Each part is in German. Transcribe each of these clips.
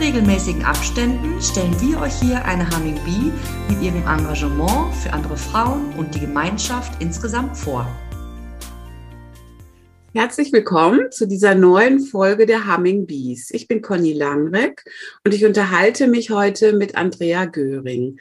regelmäßigen Abständen stellen wir euch hier eine Humming Bee mit ihrem Engagement für andere Frauen und die Gemeinschaft insgesamt vor. Herzlich willkommen zu dieser neuen Folge der Humming Bees. Ich bin Conny Langreck und ich unterhalte mich heute mit Andrea Göring.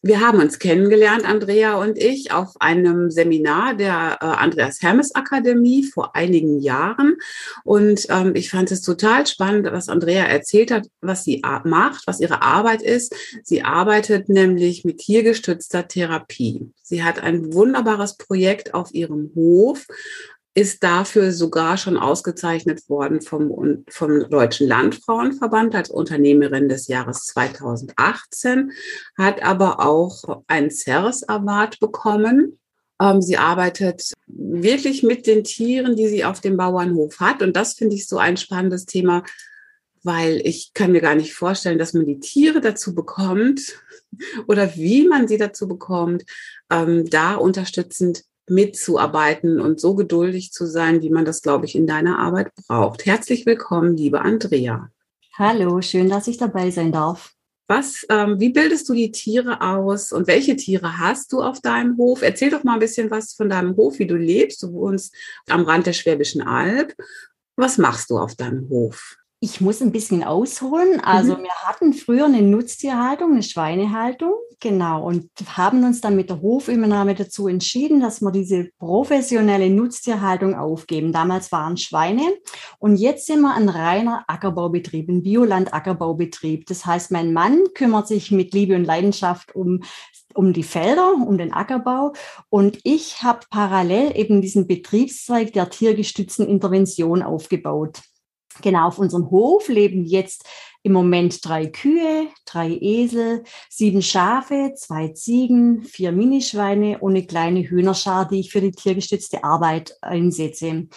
Wir haben uns kennengelernt, Andrea und ich, auf einem Seminar der äh, Andreas Hermes Akademie vor einigen Jahren. Und ähm, ich fand es total spannend, was Andrea erzählt hat, was sie macht, was ihre Arbeit ist. Sie arbeitet nämlich mit tiergestützter Therapie. Sie hat ein wunderbares Projekt auf ihrem Hof, ist dafür sogar schon ausgezeichnet worden vom, vom Deutschen Landfrauenverband als Unternehmerin des Jahres 2018, hat aber auch einen CERS Award bekommen. Ähm, sie arbeitet wirklich mit den Tieren, die sie auf dem Bauernhof hat. Und das finde ich so ein spannendes Thema, weil ich kann mir gar nicht vorstellen, dass man die Tiere dazu bekommt oder wie man sie dazu bekommt, ähm, da unterstützend mitzuarbeiten und so geduldig zu sein, wie man das, glaube ich, in deiner Arbeit braucht. Herzlich willkommen, liebe Andrea. Hallo, schön, dass ich dabei sein darf. Was, ähm, wie bildest du die Tiere aus und welche Tiere hast du auf deinem Hof? Erzähl doch mal ein bisschen was von deinem Hof, wie du lebst. Du wohnst am Rand der Schwäbischen Alb. Was machst du auf deinem Hof? Ich muss ein bisschen ausholen. Also mhm. wir hatten früher eine Nutztierhaltung, eine Schweinehaltung, genau, und haben uns dann mit der Hofübernahme dazu entschieden, dass wir diese professionelle Nutztierhaltung aufgeben. Damals waren Schweine und jetzt sind wir ein reiner Ackerbaubetrieb, ein Bioland-Ackerbaubetrieb. Das heißt, mein Mann kümmert sich mit Liebe und Leidenschaft um um die Felder, um den Ackerbau. Und ich habe parallel eben diesen Betriebszweig der tiergestützten Intervention aufgebaut. Genau, auf unserem Hof leben jetzt im Moment drei Kühe, drei Esel, sieben Schafe, zwei Ziegen, vier Minischweine und eine kleine Hühnerschar, die ich für die tiergestützte Arbeit einsetze.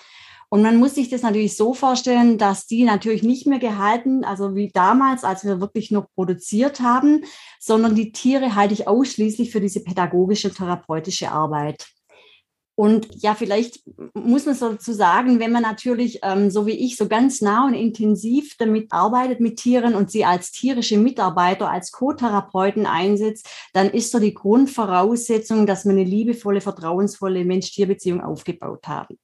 Und man muss sich das natürlich so vorstellen, dass die natürlich nicht mehr gehalten, also wie damals, als wir wirklich noch produziert haben, sondern die Tiere halte ich ausschließlich für diese pädagogische, therapeutische Arbeit. Und ja, vielleicht muss man so dazu sagen, wenn man natürlich, ähm, so wie ich, so ganz nah und intensiv damit arbeitet mit Tieren und sie als tierische Mitarbeiter, als Co-Therapeuten einsetzt, dann ist so die Grundvoraussetzung, dass wir eine liebevolle, vertrauensvolle Mensch-Tier-Beziehung aufgebaut haben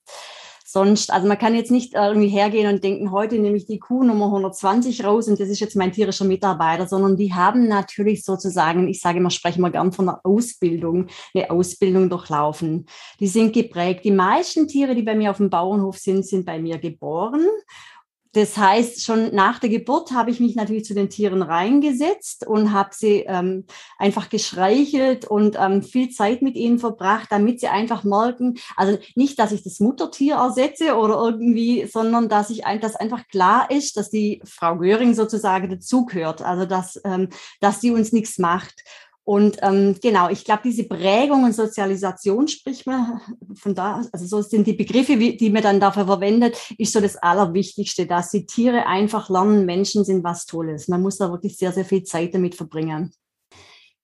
sonst, also man kann jetzt nicht irgendwie hergehen und denken, heute nehme ich die Kuh Nummer 120 raus und das ist jetzt mein tierischer Mitarbeiter, sondern die haben natürlich sozusagen, ich sage immer, sprechen wir gern von einer Ausbildung, eine Ausbildung durchlaufen. Die sind geprägt. Die meisten Tiere, die bei mir auf dem Bauernhof sind, sind bei mir geboren das heißt, schon nach der Geburt habe ich mich natürlich zu den Tieren reingesetzt und habe sie ähm, einfach geschreichelt und ähm, viel Zeit mit ihnen verbracht, damit sie einfach merken, also nicht, dass ich das Muttertier ersetze oder irgendwie, sondern dass ich dass einfach klar ist, dass die Frau Göring sozusagen dazugehört, also dass, ähm, dass sie uns nichts macht. Und ähm, genau, ich glaube, diese Prägung und Sozialisation spricht man von da, also so sind die Begriffe, wie, die man dann dafür verwendet, ist so das Allerwichtigste, dass die Tiere einfach lernen, Menschen sind was Tolles. Man muss da wirklich sehr, sehr viel Zeit damit verbringen.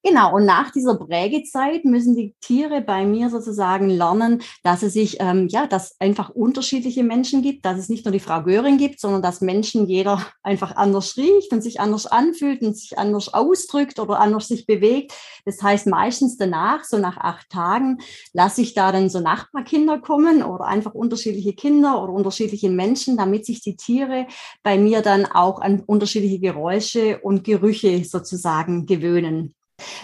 Genau, und nach dieser Prägezeit müssen die Tiere bei mir sozusagen lernen, dass es sich, ähm, ja, dass einfach unterschiedliche Menschen gibt, dass es nicht nur die Frau Göring gibt, sondern dass Menschen jeder einfach anders riecht und sich anders anfühlt und sich anders ausdrückt oder anders sich bewegt. Das heißt, meistens danach, so nach acht Tagen, lasse ich da dann so Nachbarkinder kommen oder einfach unterschiedliche Kinder oder unterschiedliche Menschen, damit sich die Tiere bei mir dann auch an unterschiedliche Geräusche und Gerüche sozusagen gewöhnen.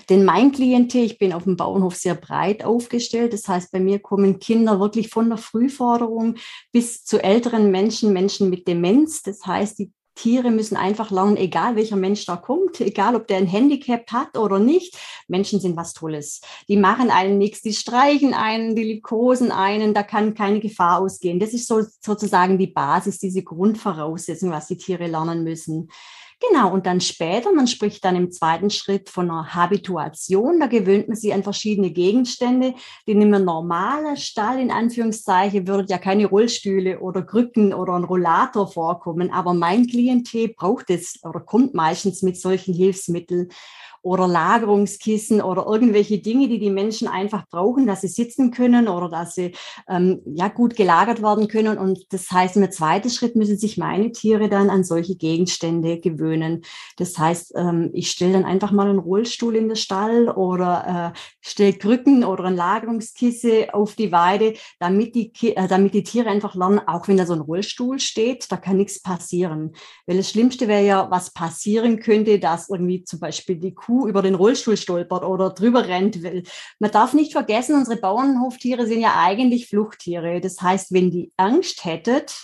Denn mein Klientel, ich bin auf dem Bauernhof sehr breit aufgestellt. Das heißt, bei mir kommen Kinder wirklich von der Frühforderung bis zu älteren Menschen, Menschen mit Demenz. Das heißt, die Tiere müssen einfach lernen, egal welcher Mensch da kommt, egal ob der ein Handicap hat oder nicht, Menschen sind was Tolles. Die machen einen nichts, die streichen einen, die liebkosen einen, da kann keine Gefahr ausgehen. Das ist so, sozusagen die Basis, diese Grundvoraussetzung, was die Tiere lernen müssen. Genau, und dann später, man spricht dann im zweiten Schritt von einer Habituation, da gewöhnt man sich an verschiedene Gegenstände, die in einem normalen Stall, in Anführungszeichen, würden ja keine Rollstühle oder Krücken oder ein Rollator vorkommen, aber mein Klientel braucht es oder kommt meistens mit solchen Hilfsmitteln oder Lagerungskissen oder irgendwelche Dinge, die die Menschen einfach brauchen, dass sie sitzen können oder dass sie ähm, ja gut gelagert werden können. Und das heißt, im zweiten Schritt müssen sich meine Tiere dann an solche Gegenstände gewöhnen. Das heißt, ähm, ich stelle dann einfach mal einen Rollstuhl in den Stall oder äh, stelle Krücken oder ein Lagerungskisse auf die Weide, damit die, äh, damit die Tiere einfach lernen, auch wenn da so ein Rollstuhl steht, da kann nichts passieren. Weil das Schlimmste wäre ja, was passieren könnte, dass irgendwie zum Beispiel die Kuh Kuh über den Rollstuhl stolpert oder drüber rennt. Man darf nicht vergessen, unsere Bauernhoftiere sind ja eigentlich Fluchttiere. Das heißt, wenn die Angst hättet,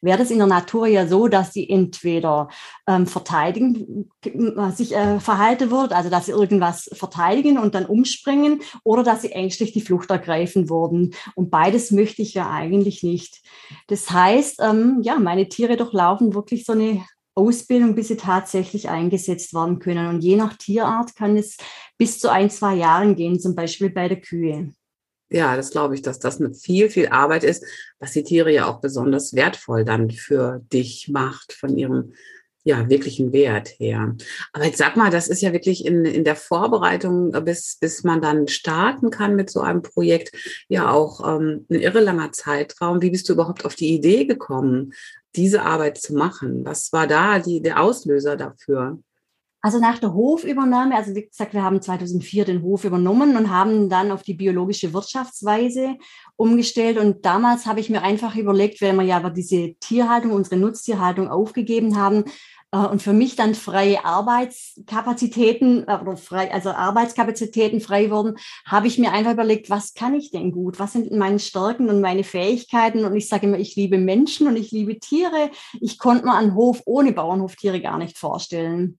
wäre das in der Natur ja so, dass sie entweder ähm, verteidigen, äh, sich äh, verhalten wird, also dass sie irgendwas verteidigen und dann umspringen, oder dass sie ängstlich die Flucht ergreifen würden. Und beides möchte ich ja eigentlich nicht. Das heißt, ähm, ja, meine Tiere durchlaufen wirklich so eine Ausbildung, bis sie tatsächlich eingesetzt werden können. Und je nach Tierart kann es bis zu ein, zwei Jahren gehen, zum Beispiel bei der Kühe. Ja, das glaube ich, dass das eine viel, viel Arbeit ist, was die Tiere ja auch besonders wertvoll dann für dich macht, von ihrem ja, wirklichen Wert her. Aber jetzt sag mal, das ist ja wirklich in, in der Vorbereitung, bis, bis man dann starten kann mit so einem Projekt, ja auch ähm, ein irre langer Zeitraum. Wie bist du überhaupt auf die Idee gekommen, diese Arbeit zu machen? Was war da die, der Auslöser dafür? Also nach der Hofübernahme, also wie gesagt, wir haben 2004 den Hof übernommen und haben dann auf die biologische Wirtschaftsweise umgestellt. Und damals habe ich mir einfach überlegt, wenn wir ja aber diese Tierhaltung, unsere Nutztierhaltung aufgegeben haben, und für mich dann freie Arbeitskapazitäten äh, oder frei, also Arbeitskapazitäten frei wurden, habe ich mir einfach überlegt, was kann ich denn gut? Was sind meine Stärken und meine Fähigkeiten? Und ich sage immer, ich liebe Menschen und ich liebe Tiere. Ich konnte mir einen Hof ohne Bauernhoftiere gar nicht vorstellen.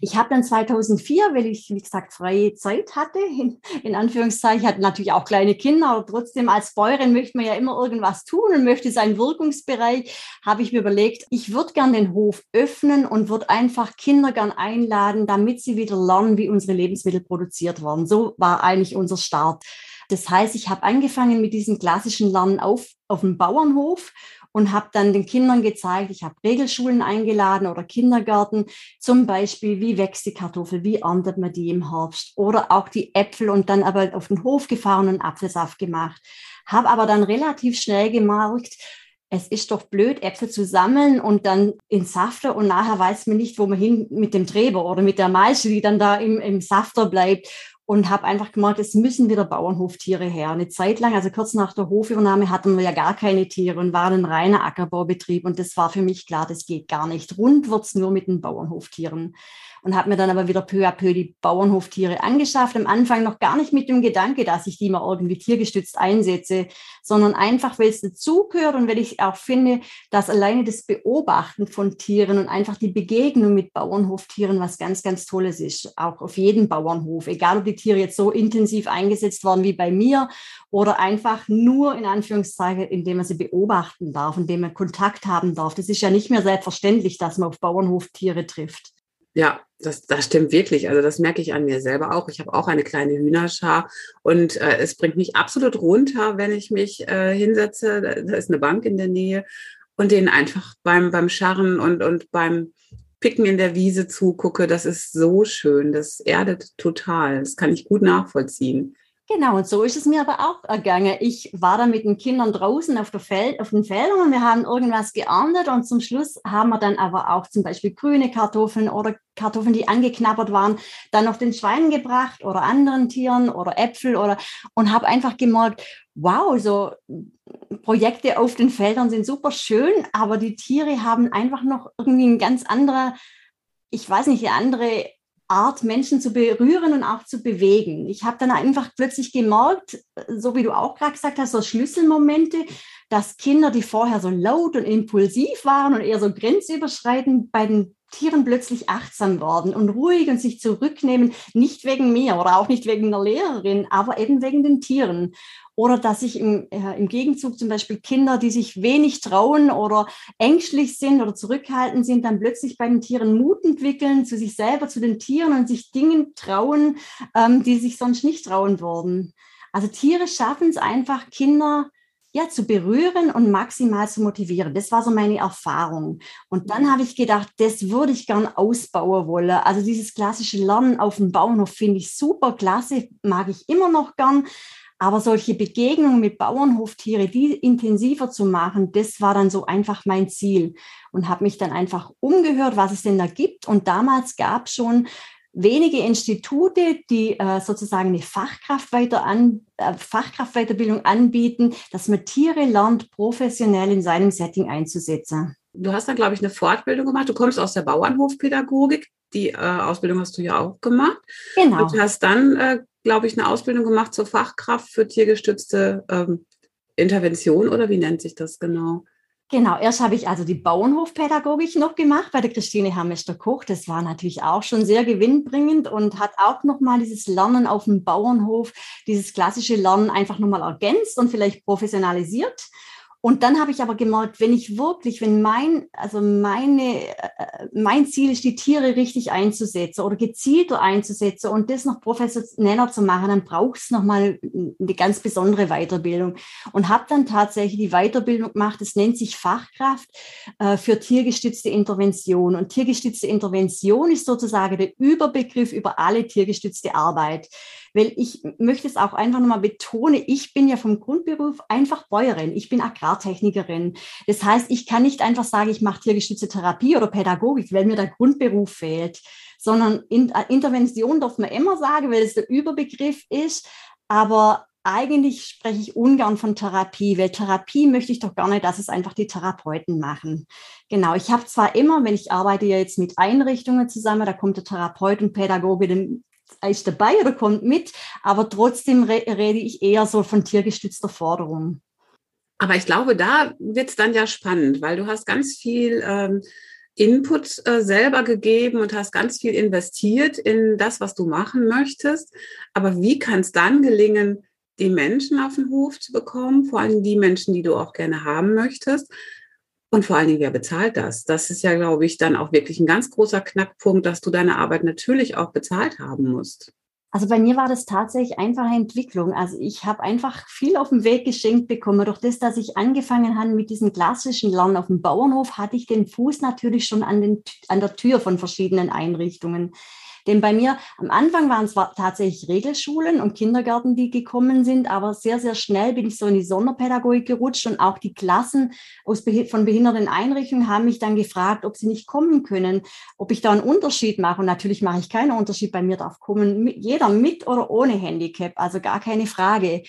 Ich habe dann 2004, weil ich, wie gesagt, freie Zeit hatte, in, in Anführungszeichen, hatte natürlich auch kleine Kinder, aber trotzdem als Bäuerin möchte man ja immer irgendwas tun und möchte seinen Wirkungsbereich, habe ich mir überlegt, ich würde gern den Hof öffnen und würde einfach Kinder gern einladen, damit sie wieder lernen, wie unsere Lebensmittel produziert werden. So war eigentlich unser Start. Das heißt, ich habe angefangen mit diesem klassischen Lernen auf, auf dem Bauernhof und habe dann den Kindern gezeigt, ich habe Regelschulen eingeladen oder Kindergärten, zum Beispiel, wie wächst die Kartoffel, wie erntet man die im Herbst oder auch die Äpfel und dann aber auf den Hof gefahren und Apfelsaft gemacht. Habe aber dann relativ schnell gemerkt, es ist doch blöd, Äpfel zu sammeln und dann in Safter und nachher weiß man nicht, wo man hin mit dem Treber oder mit der Maische, die dann da im, im Safter bleibt und habe einfach gemerkt, es müssen wieder Bauernhoftiere her. Eine Zeit lang, also kurz nach der Hofübernahme, hatten wir ja gar keine Tiere und waren ein reiner Ackerbaubetrieb. Und das war für mich klar, das geht gar nicht. Rund wird's nur mit den Bauernhoftieren und habe mir dann aber wieder peu à peu die Bauernhoftiere angeschafft. Am Anfang noch gar nicht mit dem Gedanke, dass ich die mal irgendwie tiergestützt einsetze, sondern einfach, weil es dazugehört und weil ich auch finde, dass alleine das Beobachten von Tieren und einfach die Begegnung mit Bauernhoftieren was ganz, ganz Tolles ist. Auch auf jedem Bauernhof, egal ob die Tiere jetzt so intensiv eingesetzt werden wie bei mir oder einfach nur in Anführungszeichen, indem man sie beobachten darf, indem man Kontakt haben darf. Das ist ja nicht mehr selbstverständlich, dass man auf Bauernhoftiere trifft. Ja, das, das stimmt wirklich. Also das merke ich an mir selber auch. Ich habe auch eine kleine Hühnerschar und äh, es bringt mich absolut runter, wenn ich mich äh, hinsetze. Da, da ist eine Bank in der Nähe und denen einfach beim, beim Scharren und, und beim Picken in der Wiese zugucke. Das ist so schön. Das erdet total. Das kann ich gut nachvollziehen. Genau, und so ist es mir aber auch ergangen. Ich war da mit den Kindern draußen auf, Feld, auf den Feldern und wir haben irgendwas geerntet und zum Schluss haben wir dann aber auch zum Beispiel grüne Kartoffeln oder Kartoffeln, die angeknabbert waren, dann noch den Schweinen gebracht oder anderen Tieren oder Äpfel oder und habe einfach gemerkt, wow, so Projekte auf den Feldern sind super schön, aber die Tiere haben einfach noch irgendwie ein ganz anderer, ich weiß nicht, eine andere Art, Menschen zu berühren und auch zu bewegen. Ich habe dann einfach plötzlich gemerkt, so wie du auch gerade gesagt hast, so Schlüsselmomente, dass Kinder, die vorher so laut und impulsiv waren und eher so grenzüberschreitend, bei den Tieren plötzlich achtsam werden und ruhig und sich zurücknehmen, nicht wegen mir oder auch nicht wegen der Lehrerin, aber eben wegen den Tieren. Oder dass ich im, äh, im Gegenzug zum Beispiel Kinder, die sich wenig trauen oder ängstlich sind oder zurückhaltend sind, dann plötzlich bei den Tieren Mut entwickeln zu sich selber, zu den Tieren und sich Dingen trauen, ähm, die sich sonst nicht trauen würden. Also Tiere schaffen es einfach, Kinder ja, zu berühren und maximal zu motivieren. Das war so meine Erfahrung. Und dann habe ich gedacht, das würde ich gern ausbauen wollen. Also dieses klassische Lernen auf dem Bauernhof finde ich super klasse, mag ich immer noch gern. Aber solche Begegnungen mit Bauernhoftiere, die intensiver zu machen, das war dann so einfach mein Ziel und habe mich dann einfach umgehört, was es denn da gibt. Und damals gab es schon wenige Institute, die äh, sozusagen eine Fachkraft weiter an, äh, Fachkraftweiterbildung anbieten, dass man Tiere lernt, professionell in seinem Setting einzusetzen. Du hast da, glaube ich, eine Fortbildung gemacht. Du kommst aus der Bauernhofpädagogik. Die äh, Ausbildung hast du ja auch gemacht. Genau. Und du hast dann, äh, glaube ich, eine Ausbildung gemacht zur Fachkraft für tiergestützte ähm, Intervention oder wie nennt sich das genau? Genau, erst habe ich also die Bauernhofpädagogik noch gemacht bei der Christine Hamester-Koch. Das war natürlich auch schon sehr gewinnbringend und hat auch nochmal dieses Lernen auf dem Bauernhof, dieses klassische Lernen einfach nochmal ergänzt und vielleicht professionalisiert. Und dann habe ich aber gemerkt, wenn ich wirklich, wenn mein, also meine, äh, mein Ziel ist, die Tiere richtig einzusetzen oder gezielter einzusetzen und das noch professioneller zu machen, dann braucht es nochmal eine ganz besondere Weiterbildung. Und habe dann tatsächlich die Weiterbildung gemacht, das nennt sich Fachkraft äh, für tiergestützte Intervention. Und tiergestützte Intervention ist sozusagen der Überbegriff über alle tiergestützte Arbeit weil ich möchte es auch einfach nochmal betonen, ich bin ja vom Grundberuf einfach Bäuerin, ich bin Agrartechnikerin. Das heißt, ich kann nicht einfach sagen, ich mache tiergestützte Therapie oder Pädagogik, weil mir der Grundberuf fehlt, sondern in, äh, Intervention darf man immer sagen, weil es der Überbegriff ist, aber eigentlich spreche ich ungern von Therapie, weil Therapie möchte ich doch nicht, dass es einfach die Therapeuten machen. Genau, ich habe zwar immer, wenn ich arbeite ja jetzt mit Einrichtungen zusammen, da kommt der Therapeut und Pädagoge ist dabei oder kommt mit, aber trotzdem re rede ich eher so von tiergestützter Forderung. Aber ich glaube, da wird es dann ja spannend, weil du hast ganz viel ähm, Input äh, selber gegeben und hast ganz viel investiert in das, was du machen möchtest. Aber wie kann es dann gelingen, die Menschen auf den Hof zu bekommen, vor allem die Menschen, die du auch gerne haben möchtest? Und vor allen Dingen, wer bezahlt das? Das ist ja, glaube ich, dann auch wirklich ein ganz großer Knackpunkt, dass du deine Arbeit natürlich auch bezahlt haben musst. Also bei mir war das tatsächlich einfache Entwicklung. Also ich habe einfach viel auf dem Weg geschenkt bekommen. Durch das, dass ich angefangen habe mit diesem klassischen Lernen auf dem Bauernhof, hatte ich den Fuß natürlich schon an, den, an der Tür von verschiedenen Einrichtungen. Denn bei mir am Anfang waren es tatsächlich Regelschulen und Kindergärten, die gekommen sind, aber sehr, sehr schnell bin ich so in die Sonderpädagogik gerutscht und auch die Klassen aus, von behinderten Einrichtungen haben mich dann gefragt, ob sie nicht kommen können, ob ich da einen Unterschied mache. Und natürlich mache ich keinen Unterschied. Bei mir darf kommen jeder mit oder ohne Handicap, also gar keine Frage.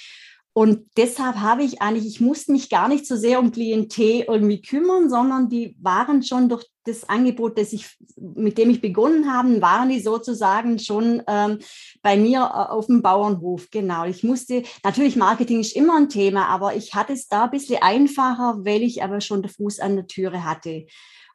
Und deshalb habe ich eigentlich, ich musste mich gar nicht so sehr um Klientel irgendwie kümmern, sondern die waren schon durch das Angebot, das ich, mit dem ich begonnen habe, waren die sozusagen schon ähm, bei mir äh, auf dem Bauernhof. Genau. Ich musste, natürlich Marketing ist immer ein Thema, aber ich hatte es da ein bisschen einfacher, weil ich aber schon den Fuß an der Türe hatte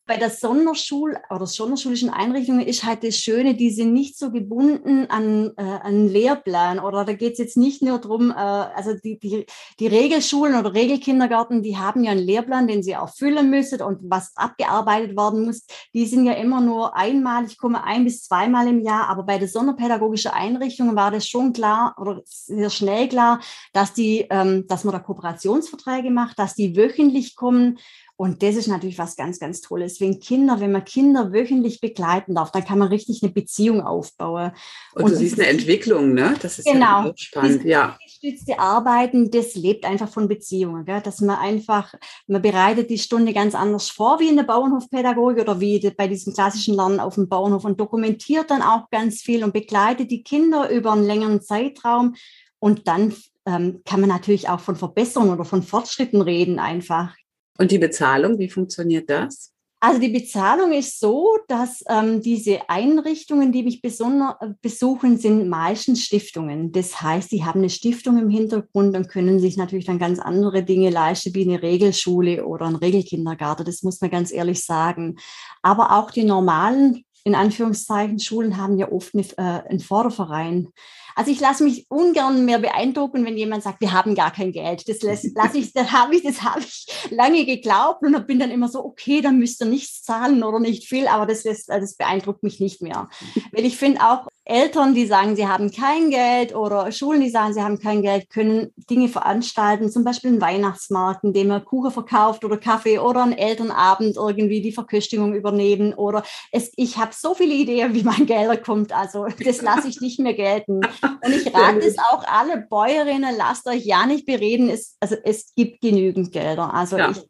bei der Sonderschul- oder sonderschulischen Einrichtungen ist halt das Schöne, die sind nicht so gebunden an, äh, an Lehrplan oder da geht es jetzt nicht nur darum, äh, also die, die, die Regelschulen oder Regelkindergarten, die haben ja einen Lehrplan, den sie erfüllen müssen und was abgearbeitet werden muss, die sind ja immer nur einmal, ich komme ein bis zweimal im Jahr, aber bei der sonderpädagogischen Einrichtungen war das schon klar oder sehr schnell klar, dass die, ähm, dass man da Kooperationsverträge macht, dass die wöchentlich kommen, und das ist natürlich was ganz, ganz Tolles. Wenn Kinder, wenn man Kinder wöchentlich begleiten darf, dann kann man richtig eine Beziehung aufbauen. Und, und du siehst eine Entwicklung, ne? Das ist genau, ja spannend. Ja. Gestützte Arbeiten, das lebt einfach von Beziehungen, gell? dass man einfach, man bereitet die Stunde ganz anders vor wie in der Bauernhofpädagogik oder wie bei diesem klassischen Lernen auf dem Bauernhof und dokumentiert dann auch ganz viel und begleitet die Kinder über einen längeren Zeitraum. Und dann ähm, kann man natürlich auch von Verbesserungen oder von Fortschritten reden einfach. Und die Bezahlung, wie funktioniert das? Also die Bezahlung ist so, dass ähm, diese Einrichtungen, die mich besuchen, sind meistens Stiftungen. Das heißt, sie haben eine Stiftung im Hintergrund und können sich natürlich dann ganz andere Dinge leisten, wie eine Regelschule oder ein Regelkindergarten. Das muss man ganz ehrlich sagen. Aber auch die normalen in Anführungszeichen, Schulen haben ja oft eine, äh, einen Förderverein. Also ich lasse mich ungern mehr beeindrucken, wenn jemand sagt, wir haben gar kein Geld. Das lasse lass ich, das habe ich, das habe ich lange geglaubt und bin dann immer so, okay, dann müsst ihr nichts zahlen oder nicht viel, aber das, lässt, das beeindruckt mich nicht mehr. Weil ich finde auch, Eltern, die sagen, sie haben kein Geld oder Schulen, die sagen, sie haben kein Geld, können Dinge veranstalten, zum Beispiel einen Weihnachtsmarkt, in dem man Kuchen verkauft oder Kaffee oder einen Elternabend irgendwie die Verköstigung übernehmen oder es, ich habe so viele Ideen, wie mein Geld kommt, also das lasse ich nicht mehr gelten. Und ich rate es auch alle Bäuerinnen, lasst euch ja nicht bereden, es, also es gibt genügend Gelder, also ja. ich,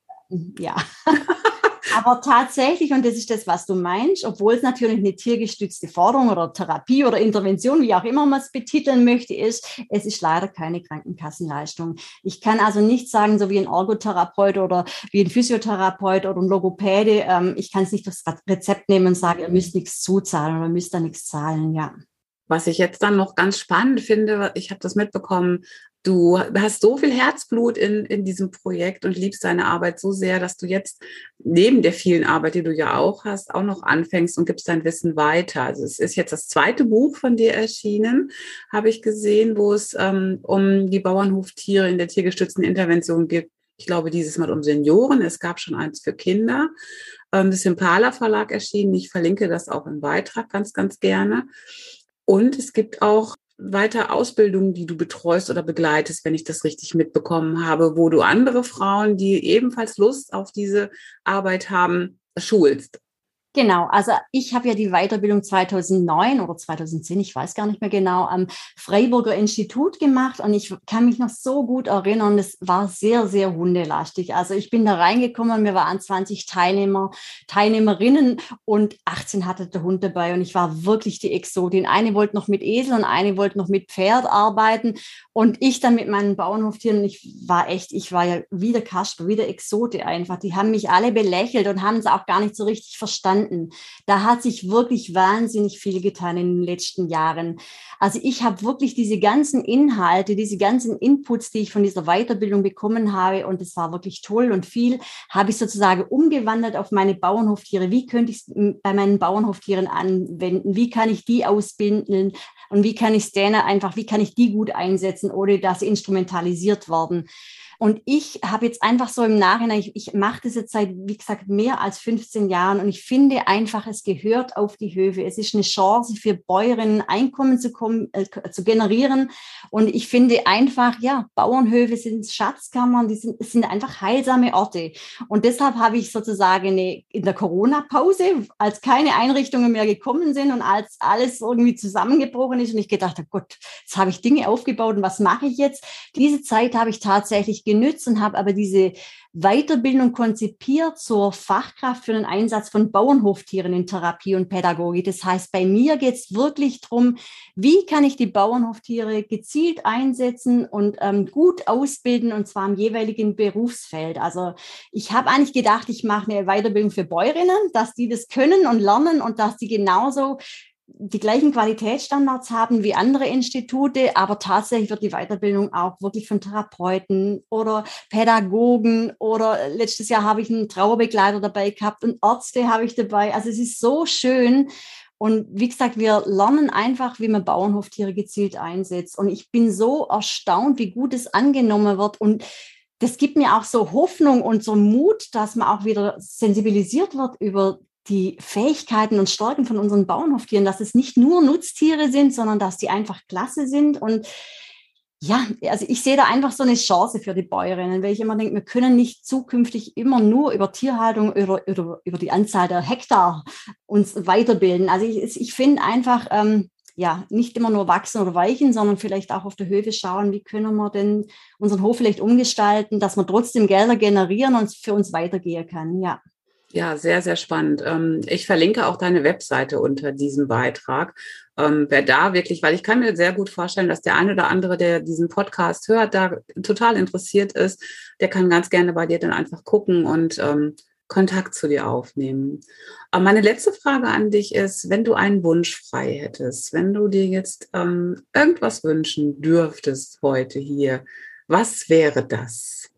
ja. Aber tatsächlich, und das ist das, was du meinst, obwohl es natürlich eine tiergestützte Forderung oder Therapie oder Intervention, wie auch immer man es betiteln möchte, ist, es ist leider keine Krankenkassenleistung. Ich kann also nicht sagen, so wie ein Ergotherapeut oder wie ein Physiotherapeut oder ein Logopäde, ähm, ich kann es nicht das Rezept nehmen und sagen, ihr müsst nichts zuzahlen oder müsst da nichts zahlen, ja. Was ich jetzt dann noch ganz spannend finde, ich habe das mitbekommen, Du hast so viel Herzblut in, in diesem Projekt und liebst deine Arbeit so sehr, dass du jetzt neben der vielen Arbeit, die du ja auch hast, auch noch anfängst und gibst dein Wissen weiter. Also es ist jetzt das zweite Buch von dir erschienen, habe ich gesehen, wo es ähm, um die Bauernhoftiere in der tiergestützten Intervention geht. Ich glaube, dieses Mal um Senioren. Es gab schon eins für Kinder. Ähm, das ist im Pala Verlag erschienen. Ich verlinke das auch im Beitrag ganz, ganz gerne. Und es gibt auch weiter Ausbildungen, die du betreust oder begleitest, wenn ich das richtig mitbekommen habe, wo du andere Frauen, die ebenfalls Lust auf diese Arbeit haben, schulst. Genau, also ich habe ja die Weiterbildung 2009 oder 2010, ich weiß gar nicht mehr genau, am Freiburger Institut gemacht und ich kann mich noch so gut erinnern, es war sehr, sehr hundelastig. Also ich bin da reingekommen, wir waren 20 Teilnehmer, Teilnehmerinnen und 18 hatte der Hund dabei und ich war wirklich die Exotin. Eine wollte noch mit Esel und eine wollte noch mit Pferd arbeiten und ich dann mit meinen Bauernhoftieren. Ich war echt, ich war ja wieder Kasper, wieder Exote einfach. Die haben mich alle belächelt und haben es auch gar nicht so richtig verstanden verstanden. Da hat sich wirklich wahnsinnig viel getan in den letzten Jahren. Also ich habe wirklich diese ganzen Inhalte, diese ganzen Inputs, die ich von dieser Weiterbildung bekommen habe, und es war wirklich toll und viel, habe ich sozusagen umgewandelt auf meine Bauernhoftiere. Wie könnte ich es bei meinen Bauernhoftieren anwenden? Wie kann ich die ausbinden? Und wie kann ich denen einfach, wie kann ich die gut einsetzen, ohne dass sie instrumentalisiert werden? Und ich habe jetzt einfach so im Nachhinein, ich, ich mache das jetzt seit, wie gesagt, mehr als 15 Jahren und ich finde einfach, es gehört auf die Höfe. Es ist eine Chance für Bäuerinnen, Einkommen zu, kommen, äh, zu generieren. Und ich finde einfach, ja, Bauernhöfe sind Schatzkammern, die sind, sind einfach heilsame Orte. Und deshalb habe ich sozusagen eine, in der Corona-Pause, als keine Einrichtungen mehr gekommen sind und als alles irgendwie zusammengebrochen ist und ich gedacht habe, Gott, jetzt habe ich Dinge aufgebaut und was mache ich jetzt? Diese Zeit habe ich tatsächlich genützt und habe aber diese Weiterbildung konzipiert zur Fachkraft für den Einsatz von Bauernhoftieren in Therapie und Pädagogik. Das heißt, bei mir geht es wirklich darum, wie kann ich die Bauernhoftiere gezielt einsetzen und ähm, gut ausbilden und zwar im jeweiligen Berufsfeld. Also ich habe eigentlich gedacht, ich mache eine Weiterbildung für Bäuerinnen, dass die das können und lernen und dass die genauso die gleichen Qualitätsstandards haben wie andere Institute, aber tatsächlich wird die Weiterbildung auch wirklich von Therapeuten oder Pädagogen oder letztes Jahr habe ich einen Trauerbegleiter dabei gehabt und Ärzte habe ich dabei. Also es ist so schön. Und wie gesagt, wir lernen einfach, wie man Bauernhoftiere gezielt einsetzt. Und ich bin so erstaunt, wie gut es angenommen wird. Und das gibt mir auch so Hoffnung und so Mut, dass man auch wieder sensibilisiert wird über die Fähigkeiten und Stärken von unseren Bauernhoftieren, dass es nicht nur Nutztiere sind, sondern dass die einfach klasse sind. Und ja, also ich sehe da einfach so eine Chance für die Bäuerinnen, weil ich immer denke, wir können nicht zukünftig immer nur über Tierhaltung oder über, über die Anzahl der Hektar uns weiterbilden. Also ich, ich finde einfach, ähm, ja, nicht immer nur wachsen oder weichen, sondern vielleicht auch auf der Höhe schauen, wie können wir denn unseren Hof vielleicht umgestalten, dass wir trotzdem Gelder generieren und für uns weitergehen kann. Ja. Ja, sehr, sehr spannend. Ähm, ich verlinke auch deine Webseite unter diesem Beitrag. Ähm, wer da wirklich, weil ich kann mir sehr gut vorstellen, dass der eine oder andere, der diesen Podcast hört, da total interessiert ist, der kann ganz gerne bei dir dann einfach gucken und ähm, Kontakt zu dir aufnehmen. Aber meine letzte Frage an dich ist, wenn du einen Wunsch frei hättest, wenn du dir jetzt irgendwas wünschen dürftest heute hier, was wäre das?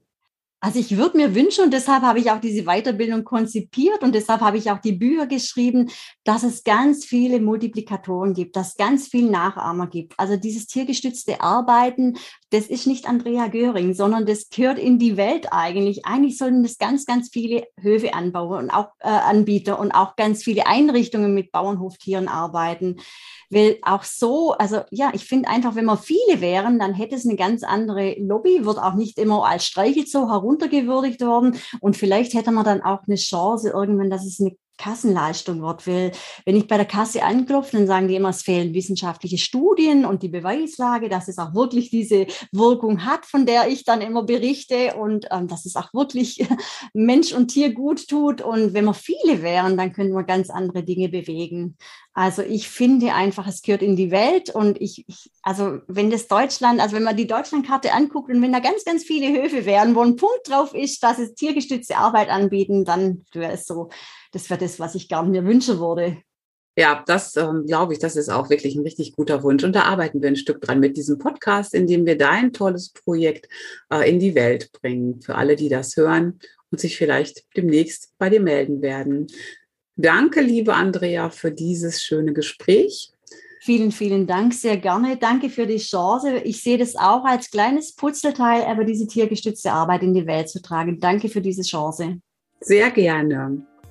Also ich würde mir wünschen, und deshalb habe ich auch diese Weiterbildung konzipiert und deshalb habe ich auch die Bücher geschrieben, dass es ganz viele Multiplikatoren gibt, dass es ganz viel Nachahmer gibt. Also dieses tiergestützte Arbeiten, das ist nicht Andrea Göring, sondern das gehört in die Welt eigentlich. Eigentlich sollten das ganz, ganz viele Höfe anbauen und auch äh, Anbieter und auch ganz viele Einrichtungen mit Bauernhoftieren arbeiten. Weil auch so, also ja, ich finde einfach, wenn wir viele wären, dann hätte es eine ganz andere Lobby, wird auch nicht immer als Streichelzoo heruntergewürdigt worden. Und vielleicht hätte man dann auch eine Chance irgendwann, dass es eine Kassenleistung wird. Weil wenn ich bei der Kasse anklopfe, dann sagen die immer, es fehlen wissenschaftliche Studien und die Beweislage, dass es auch wirklich diese Wirkung hat, von der ich dann immer berichte und ähm, dass es auch wirklich Mensch und Tier gut tut. Und wenn wir viele wären, dann könnten wir ganz andere Dinge bewegen. Also ich finde einfach, es gehört in die Welt und ich, ich, also wenn das Deutschland, also wenn man die Deutschlandkarte anguckt und wenn da ganz, ganz viele Höfe wären, wo ein Punkt drauf ist, dass es tiergestützte Arbeit anbieten, dann wäre es so das wäre das, was ich gerne mir wünschen würde. Ja, das ähm, glaube ich, das ist auch wirklich ein richtig guter Wunsch. Und da arbeiten wir ein Stück dran mit diesem Podcast, in dem wir dein tolles Projekt äh, in die Welt bringen. Für alle, die das hören und sich vielleicht demnächst bei dir melden werden. Danke, liebe Andrea, für dieses schöne Gespräch. Vielen, vielen Dank, sehr gerne. Danke für die Chance. Ich sehe das auch als kleines Putzelteil, aber diese tiergestützte Arbeit in die Welt zu tragen. Danke für diese Chance. Sehr gerne.